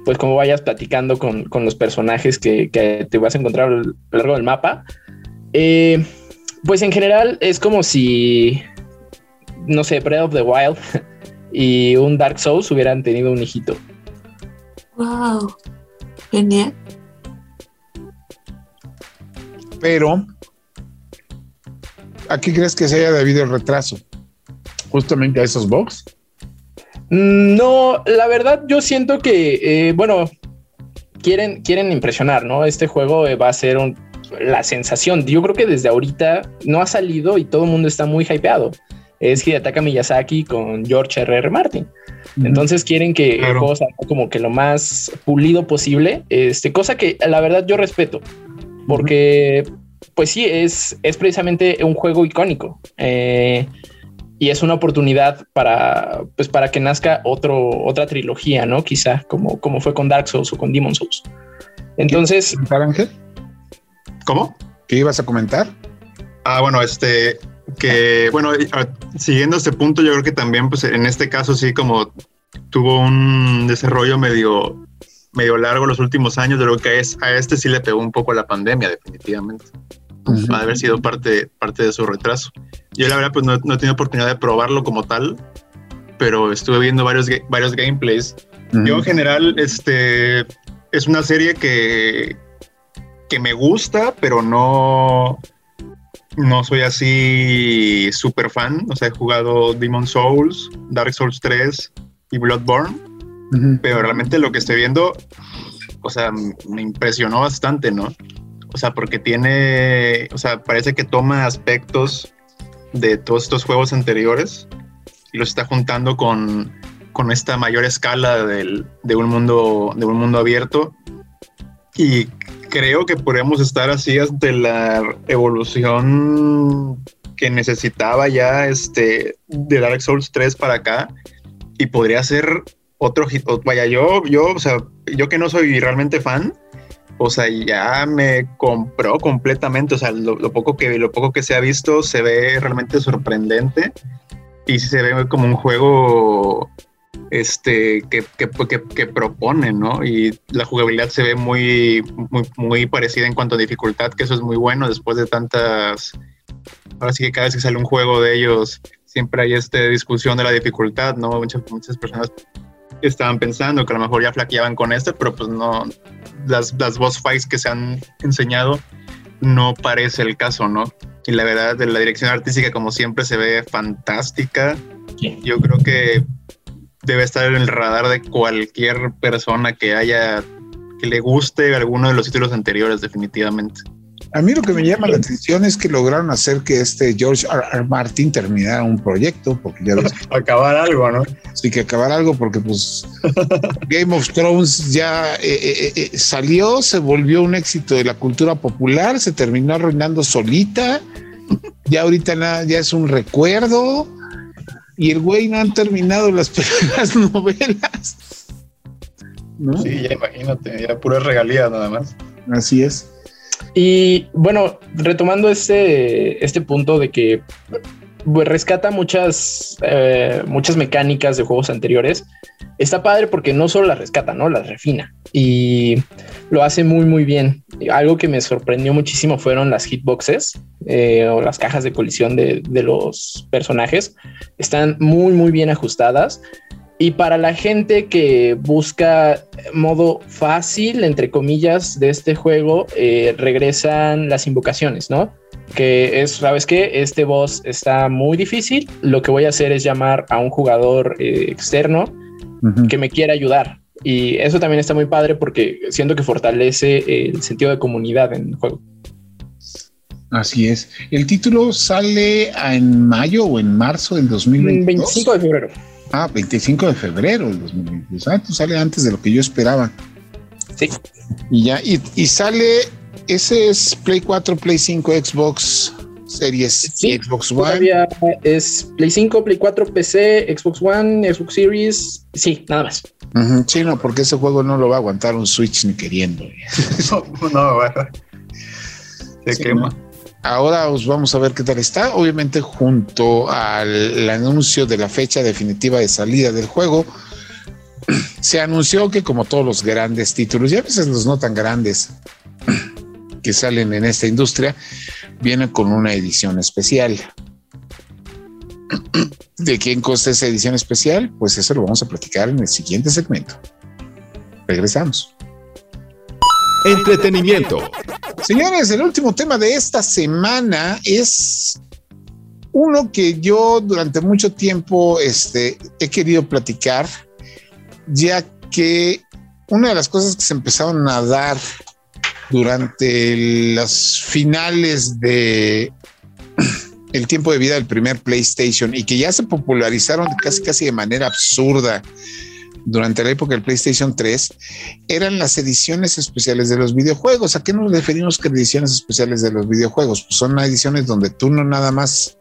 pues, como vayas platicando con, con los personajes que, que te vas a encontrar a lo largo del mapa. Eh, pues en general es como si, no sé, Breath of the Wild y un Dark Souls hubieran tenido un hijito. Wow. Genial. Pero, ¿a qué crees que se haya debido el retraso? Justamente a esos bugs. Mm, No, la verdad yo siento que, eh, bueno, quieren, quieren impresionar, ¿no? Este juego eh, va a ser un- la sensación. Yo creo que desde ahorita no ha salido y todo el mundo está muy hypeado. Es Hidetaka Miyazaki con George R.R. Martin. Entonces quieren que el juego salga como que lo más pulido posible, este, cosa que la verdad yo respeto, porque pues sí, es, es precisamente un juego icónico eh, y es una oportunidad para, pues, para que nazca otro, otra trilogía, ¿no? Quizá como, como fue con Dark Souls o con Demon Souls. Entonces, ¿Comentar, Ángel? ¿Cómo? ¿Qué ibas a comentar? Ah, bueno, este, que, bueno, ah, siguiendo este punto, yo creo que también, pues en este caso sí, como tuvo un desarrollo medio, medio largo los últimos años, de lo que es, a este sí le pegó un poco la pandemia, definitivamente. Va a haber sido parte, parte de su retraso. Yo la verdad, pues no, no he tenido oportunidad de probarlo como tal, pero estuve viendo varios, varios gameplays yo en general, este, es una serie que, que me gusta, pero no, no soy así súper fan. O sea, he jugado Demon Souls, Dark Souls 3 y Bloodborne, Pero realmente lo que estoy viendo, o sea, me impresionó bastante, ¿no? O sea, porque tiene, o sea, parece que toma aspectos de todos estos juegos anteriores y los está juntando con, con esta mayor escala del- de, un mundo, de un mundo abierto. Y creo que podríamos estar así ante la evolución que necesitaba ya este, de Dark Souls 3 para acá. Y podría ser otro hit. Vaya, yo, yo, o sea, yo que no soy realmente fan, o sea, ya me compró completamente. O sea, lo, lo poco que lo poco que se ha visto se ve realmente sorprendente y se ve como un juego este que, que, que, que propone, ¿no? Y la jugabilidad se ve muy, muy, muy parecida en cuanto a dificultad, que eso es muy bueno después de tantas. Ahora sí que cada vez que sale un juego de ellos, siempre hay esta discusión de la dificultad, ¿no? Muchas, muchas personas estaban pensando que a lo mejor ya flaqueaban con este, pero pues no, las, las boss fights que se han enseñado no parece el caso, ¿no? y la verdad de la dirección artística como siempre se ve fantástica. Yo creo que debe estar en el radar de cualquier persona que haya que le guste alguno de los títulos anteriores definitivamente. A mí lo que me llama la atención es que lograron hacer que este George R. R. Martin terminara un proyecto, porque ya acabar algo, ¿no? Sí, que acabar algo, porque pues Game of Thrones ya eh, eh, eh, salió, se volvió un éxito de la cultura popular, se terminó arruinando solita, ya ahorita nada, ya es un recuerdo, y el güey no han terminado las, las novelas. Sí, ya imagínate, ya puras regalías nada más. Así es. Y bueno, retomando este, este punto de que pues, rescata muchas, eh, muchas mecánicas de juegos anteriores, está padre porque no solo las rescata, ¿no? Las refina y lo hace muy, muy bien. Algo que me sorprendió muchísimo fueron las hitboxes eh, o las cajas de colisión de, de los personajes. Están muy, muy bien ajustadas y para la gente que busca modo fácil, entre comillas, de este juego, eh, regresan las invocaciones, ¿no? Que es, ¿sabes qué? Este boss está muy difícil. Lo que voy a hacer es llamar a un jugador eh, externo que me quiera ayudar. Y eso también está muy padre porque siento que fortalece el sentido de comunidad en el juego. Así es. El título sale en mayo o en marzo del 2022. 25 de febrero. Ah, 25 de febrero del 2022. Ah, tú sale antes de lo que yo esperaba. Sí. Y ya, y, sale, ese es Play 4, Play 5, Xbox Series sí, Xbox One. Todavía es Play 5, Play 4, PC, Xbox One, Xbox Series. Sí, nada más. Sí, no, porque ese juego no lo va a aguantar un Switch ni queriendo. no, no, va. Se quema. Ahora os vamos a ver qué tal está. Obviamente, junto al anuncio de la fecha definitiva de salida del juego, se anunció que, como todos los grandes títulos, y a veces los no tan grandes que salen en esta industria, vienen con una edición especial. ¿De quién consta esa edición especial? Pues eso lo vamos a platicar en el siguiente segmento. Regresamos. Entretenimiento. Señores, el último tema de esta semana es uno que yo durante mucho tiempo este, he querido platicar, ya que una de las cosas que se empezaron a dar durante las finales de el tiempo de vida del primer PlayStation y que ya se popularizaron casi casi de manera absurda durante la época del PlayStation 3 eran las ediciones especiales de los videojuegos. ¿A qué nos referimos con ediciones especiales de los videojuegos? Pues son ediciones donde tú no nada más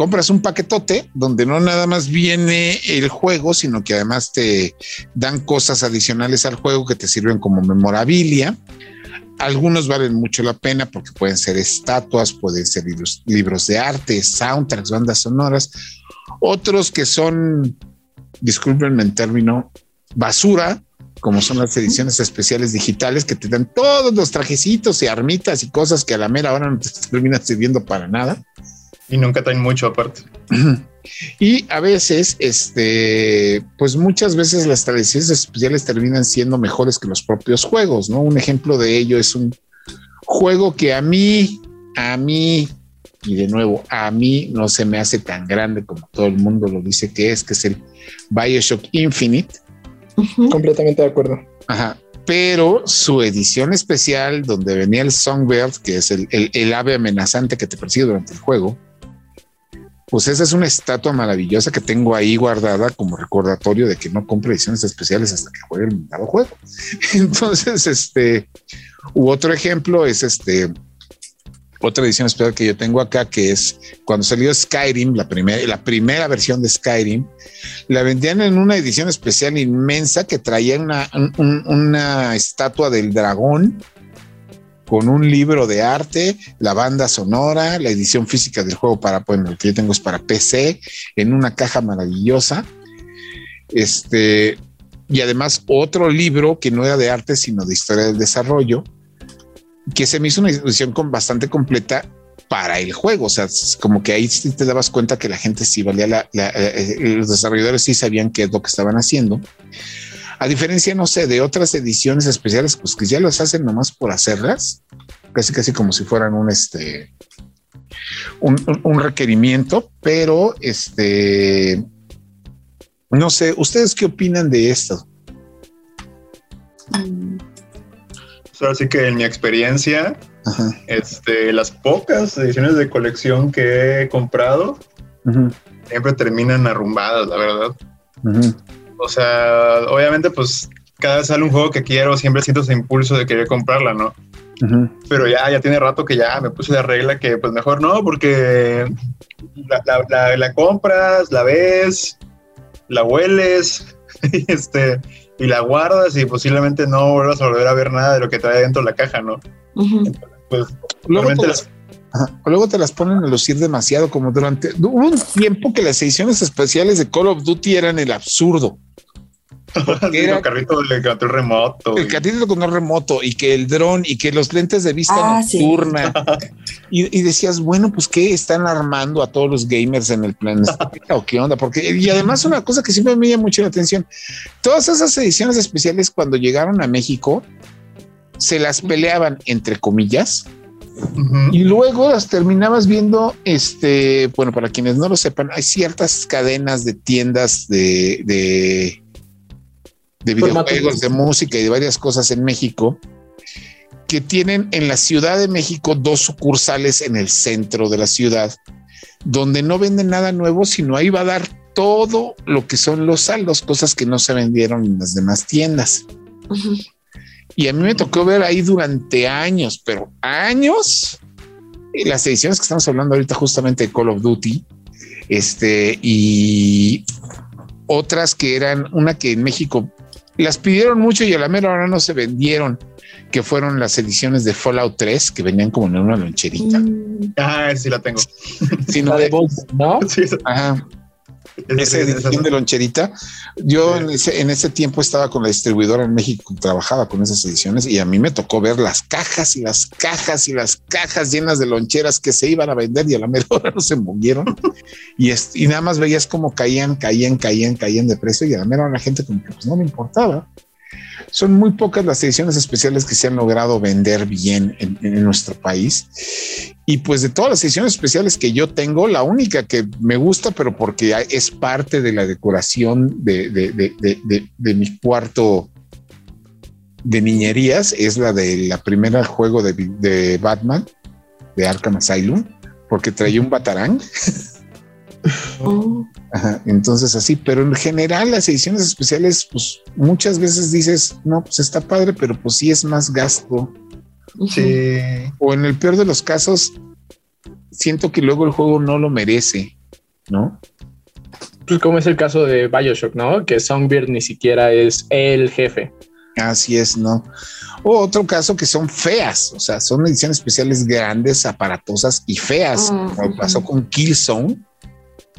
compras un paquetote donde no nada más viene el juego, sino que además te dan cosas adicionales al juego que te sirven como memorabilia. Algunos valen mucho la pena porque pueden ser estatuas, pueden ser libros, libros de arte, soundtracks, bandas sonoras. Otros que son discúlpenme el término, basura, como son las ediciones especiales digitales que te dan todos los trajecitos y armitas y cosas que a la mera hora no te terminan sirviendo para nada. Y nunca traen mucho aparte. Y a veces, este, pues muchas veces las tradiciones especiales terminan siendo mejores que los propios juegos, ¿no? Un ejemplo de ello es un juego que a mí, a mí y de nuevo, a mí no se me hace tan grande como todo el mundo lo dice que es, que es el Bioshock Infinite. Completamente de acuerdo. Ajá. Pero su edición especial, donde venía el Songbird, que es el, el, ave amenazante que te persigue durante el juego, pues esa es una estatua maravillosa que tengo ahí guardada como recordatorio de que no compre ediciones especiales hasta que juegue el juego. Entonces, este, u otro ejemplo es este otra edición especial que yo tengo acá, que es cuando salió Skyrim, la primera, la primera versión de Skyrim, la vendían en una edición especial inmensa que traía una, una estatua del dragón con un libro de arte, la banda sonora, la edición física del juego para, bueno, el que yo tengo es para PC, en una caja maravillosa. Este, y además otro libro que no era de arte, sino de historia del desarrollo, que se me hizo una edición con bastante completa para el juego. O sea, como que ahí sí te dabas cuenta que la gente sí valía la, eh, eh, los desarrolladores sí sabían qué es lo que estaban haciendo. A diferencia, no sé, de otras ediciones especiales, pues que ya las hacen nomás por hacerlas, casi casi como si fueran un este un, requerimiento, pero este, no sé, ¿ustedes qué opinan de esto? Así que en mi experiencia, este, las pocas ediciones de colección que he comprado siempre terminan arrumbadas, la verdad. O sea, obviamente, pues cada vez sale un juego que quiero, siempre siento ese impulso de querer comprarla, ¿no? Pero ya, ya tiene rato que ya me puse la regla que pues mejor no, porque la, compras, la ves, la hueles, este, y la guardas y posiblemente no vuelvas a volver a ver nada de lo que trae dentro de la caja, ¿no? pues, luego, te las, luego te las ponen a lucir demasiado, como durante... Hubo un tiempo que las ediciones especiales de Call of Duty eran el absurdo. era el carrito de control remoto. El carrito de control remoto y que el dron y que los lentes de vista ah, nocturna. y, decías, bueno, pues qué están armando a todos los gamers en el planeta o qué onda, porque y además una cosa que siempre me llama mucho la atención, todas esas ediciones especiales cuando llegaron a México se las peleaban entre comillas. Y luego las terminabas viendo, este, bueno, para quienes no lo sepan, hay ciertas cadenas de tiendas de de videojuegos, de música y de varias cosas en México, que tienen en la Ciudad de México dos sucursales en el centro de la ciudad, donde no venden nada nuevo, sino ahí va a dar todo lo que son los saldos, cosas que no se vendieron en las demás tiendas. Y a mí me tocó ver ahí durante años, pero años, las ediciones que estamos hablando ahorita justamente de Call of Duty, este, y otras que eran una que en México las pidieron mucho y a la mera hora no se vendieron, que fueron las ediciones de Fallout 3 que venían como en una loncherita. Mm. Ah, sí la tengo. Sí, no, de, ¿no? Sí, Ajá esa edición de loncherita. Yo en, ese, en ese tiempo estaba con la distribuidora en México, trabajaba con esas ediciones y a mí me tocó ver las cajas y las cajas y las cajas llenas de loncheras que se iban a vender y a la mejor no se movieron. y, y nada más veías cómo caían, caían, caían, caían de precio y a la mera la gente como que pues no me importaba. Son muy pocas las ediciones especiales que se han logrado vender bien en, nuestro país. Y pues de todas las ediciones especiales que yo tengo, la única que me gusta, pero porque es parte de la decoración de, mi cuarto de niñerías, es la de la primera juego de, Batman, de Arkham Asylum, porque traía un batarán. Oh. entonces así, pero en general las ediciones especiales, pues muchas veces dices, no, pues está padre, pero pues sí es más gasto. Sí. O en el peor de los casos, siento que luego el juego no lo merece, ¿no? Pues como es el caso de Bioshock, ¿no? Que Songbird ni siquiera es el jefe. Así es, ¿no? O otro caso que son feas, o sea, son ediciones especiales grandes, aparatosas y feas, como pasó con Killzone,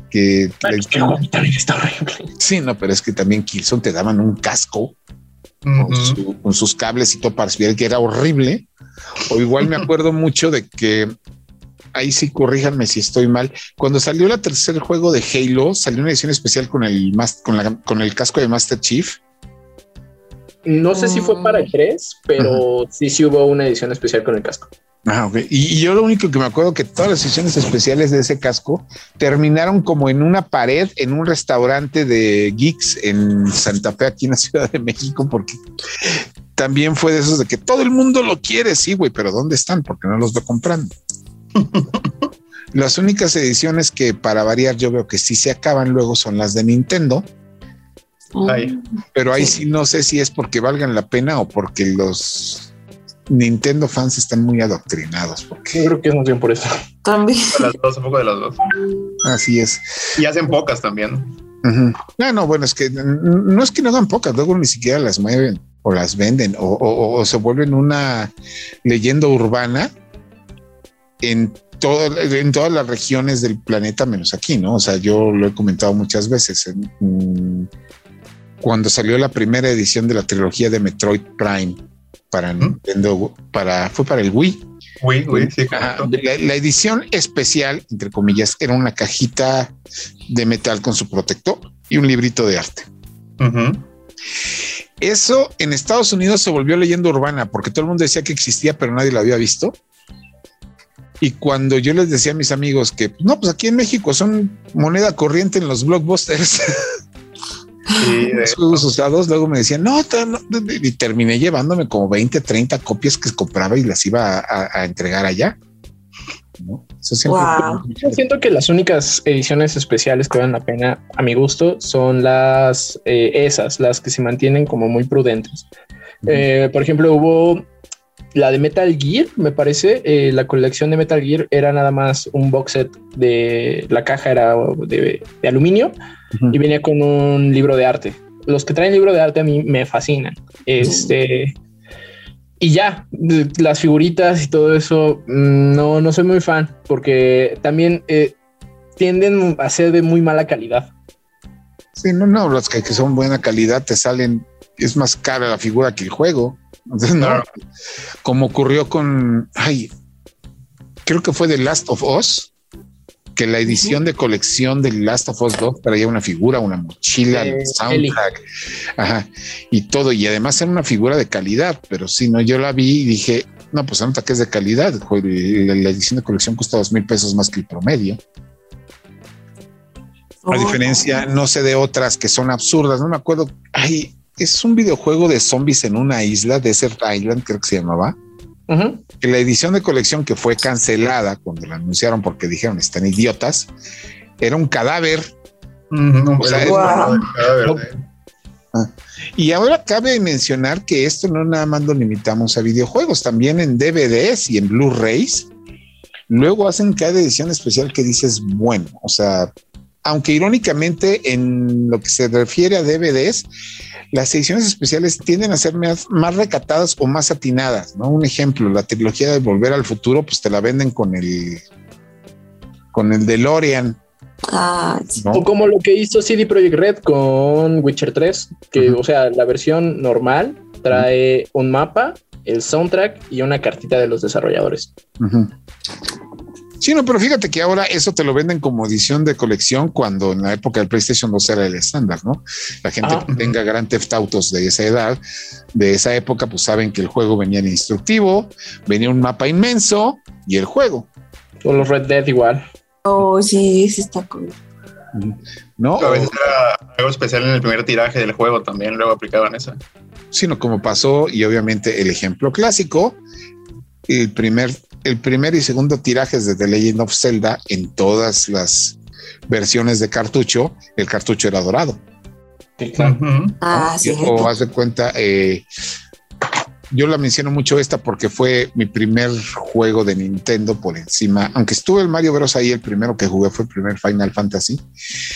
que, también está horrible. Sí, no, pero es que también Killzone te daban un casco con, sus cables y todo para subir, que era horrible. O igual me acuerdo mucho de que ahí sí corríjanme si estoy mal. Cuando salió el tercer juego de Halo, salió una edición especial con el con, con el casco de Master Chief. No sé si fue para el 3, pero sí, sí hubo una edición especial con el casco. Ah, y, yo lo único que me acuerdo que todas las sesiones especiales de ese casco terminaron como en una pared en un restaurante de geeks en Santa Fe, aquí en la Ciudad de México, porque también fue de esos de que todo el mundo lo quiere, sí, güey, pero ¿dónde están? Porque no los veo comprando. las únicas ediciones que para variar yo veo que sí se acaban luego son las de Nintendo. Pero ahí sí no sé si es porque valgan la pena o porque los Nintendo fans están muy adoctrinados. Porque... Yo creo que es más bien por eso. También. las dos, un poco de las dos. Así es. Y hacen pocas también. No, no, bueno, es que no es que no hagan pocas, luego ni siquiera las mueven o las venden o, se vuelven una leyenda urbana en, todo, en todas las regiones del planeta, menos aquí, ¿no? O sea, yo lo he comentado muchas veces. cuando salió la primera edición de la trilogía de Metroid Prime, para Nintendo, para, fue para el Wii. Wii, Wii, sí, la, edición especial, entre comillas, era una cajita de metal con su protector y un librito de arte. Eso en Estados Unidos se volvió leyenda urbana porque todo el mundo decía que existía, pero nadie lo había visto. Y cuando yo les decía a mis amigos que no, pues aquí en México son moneda corriente en los blockbusters. Sí, los juegos usados, luego me decían, no, y terminé llevándome como 20, 30 copias que compraba y las iba a, entregar allá. Yo siento que las únicas ediciones especiales que valen la pena, a mi gusto, son las eh, esas, las que se mantienen como muy prudentes. Eh, por ejemplo, hubo la de Metal Gear, me parece, eh, la colección de Metal Gear era nada más un box set de la caja era de, aluminio y venía con un libro de arte. Los que traen libro de arte a mí me fascinan. Este y ya las figuritas y todo eso mm, no, no soy muy fan porque también eh, tienden a ser de muy mala calidad. Sí, no, no, los que, que son buena calidad te salen, es más cara la figura que el juego. No, como ocurrió con, ay, creo que fue The Last of Us, que la edición de colección de Last of Us 2 traía una figura, una mochila, el soundtrack, ajá, y todo, y además era una figura de calidad, pero si no, yo la vi y dije, no, pues nota que es de calidad, la edición de colección cuesta dos mil pesos más que el promedio. A oh. diferencia, no sé de otras que son absurdas, no me acuerdo, ay, es un videojuego de zombies en una isla, Desert Island, creo que se llamaba. Que la edición de colección que fue cancelada cuando la anunciaron porque dijeron están idiotas, era un cadáver. Y ahora cabe mencionar que esto no nada más lo limitamos a videojuegos, también en DVDs y en Blu-rays. Luego hacen cada edición especial que dices, bueno, o sea, aunque irónicamente en lo que se refiere a DVDs, las ediciones especiales tienden a ser más, recatadas o más atinadas, ¿no? Un ejemplo, la trilogía de Volver al Futuro, pues te la venden con el con el DeLorean. Ah, O como lo que hizo CD Projekt Red con Witcher 3, que, o sea, la versión normal trae un mapa, el soundtrack y una cartita de los desarrolladores. Sí, no, pero fíjate que ahora eso te lo venden como edición de colección cuando en la época del PlayStation 2 era el estándar, ¿no? La gente que tenga Grand Theft Autos de esa edad, de esa época, pues saben que el juego venía en instructivo, venía un mapa inmenso y el juego. O los Red Dead igual. Oh, sí, sí está cool. No. A veces era algo especial en el primer tiraje del juego también, luego aplicaban eso. Sino como pasó, y obviamente el ejemplo clásico, el primer el primer y segundo tirajes de The Legend of Zelda en todas las versiones de cartucho, el cartucho era dorado. Ah, sí. O haz de cuenta, eh, yo la menciono mucho esta porque fue mi primer juego de Nintendo por encima, aunque estuve el Mario Bros ahí, el primero que jugué fue el primer Final Fantasy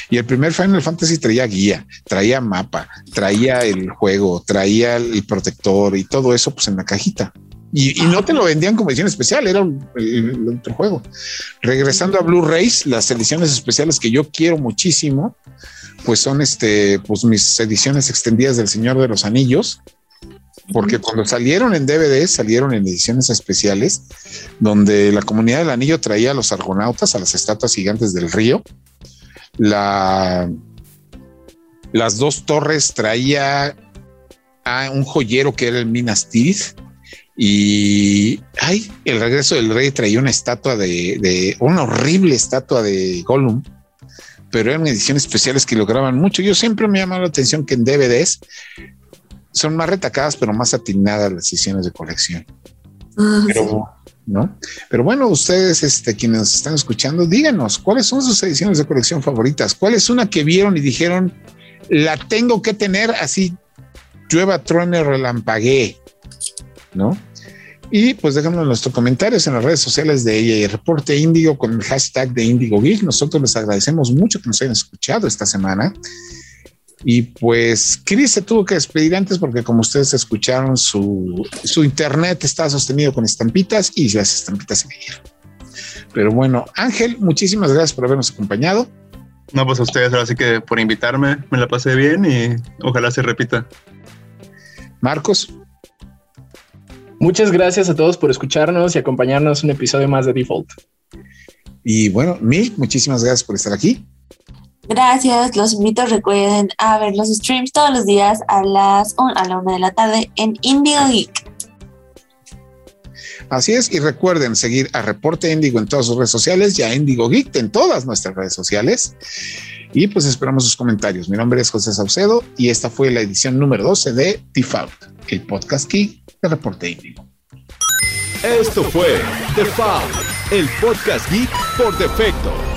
y el primer Final Fantasy traía guía, traía mapa, traía el juego, traía el protector y todo eso pues en la cajita. Y, no te lo vendían como edición especial, era el, otro juego. Regresando a Blu-rays, las ediciones especiales que yo quiero muchísimo, pues son este, pues mis ediciones extendidas del Señor de los Anillos, porque cuando salieron en DVD, salieron en ediciones especiales, donde la comunidad del anillo traía a los argonautas, a las estatuas gigantes del río. La, las dos torres traía a un joyero que era el Minas Tirith y ay, el regreso del rey traía una estatua de, una horrible estatua de Gollum, pero eran ediciones especiales que lograban mucho. Yo siempre me llamado la atención que en DVDs son más retacadas, pero más atinadas las ediciones de colección. Ah, pero, ¿no? Pero bueno, ustedes, este, quienes nos están escuchando, díganos cuáles son sus ediciones de colección favoritas. ¿Cuál es una que vieron y dijeron la tengo que tener así? Llueva, truene, relampaguee ¿no? Y pues déjanos nuestros comentarios en las redes sociales de ella y Reporte Índigo con el hashtag de Índigo Geek. Nosotros les agradecemos mucho que nos hayan escuchado esta semana. Y pues Chris se tuvo que despedir antes porque como ustedes escucharon, su, su internet está sostenido con estampitas y las estampitas se cayeron. Pero bueno, Ángel, muchísimas gracias por habernos acompañado. No, pues a ustedes, ahora sí que por invitarme, me la pasé bien y ojalá se repita. Marcos. Muchas gracias a todos por escucharnos y acompañarnos un episodio más de Default. Y bueno, Mil, muchísimas gracias por estar aquí. Gracias, los invito, recuerden a ver los streams todos los días a las a la una de la tarde en Indigo Geek. Así es, y recuerden seguir a Reporte Indigo en todas sus redes sociales y a Indigo Geek en todas nuestras redes sociales. Y pues esperamos sus comentarios. Mi nombre es José Saucedo y esta fue la edición número 12 de Default, el podcast Key el reporte hípico. Esto fue The Foul, el podcast geek por defecto.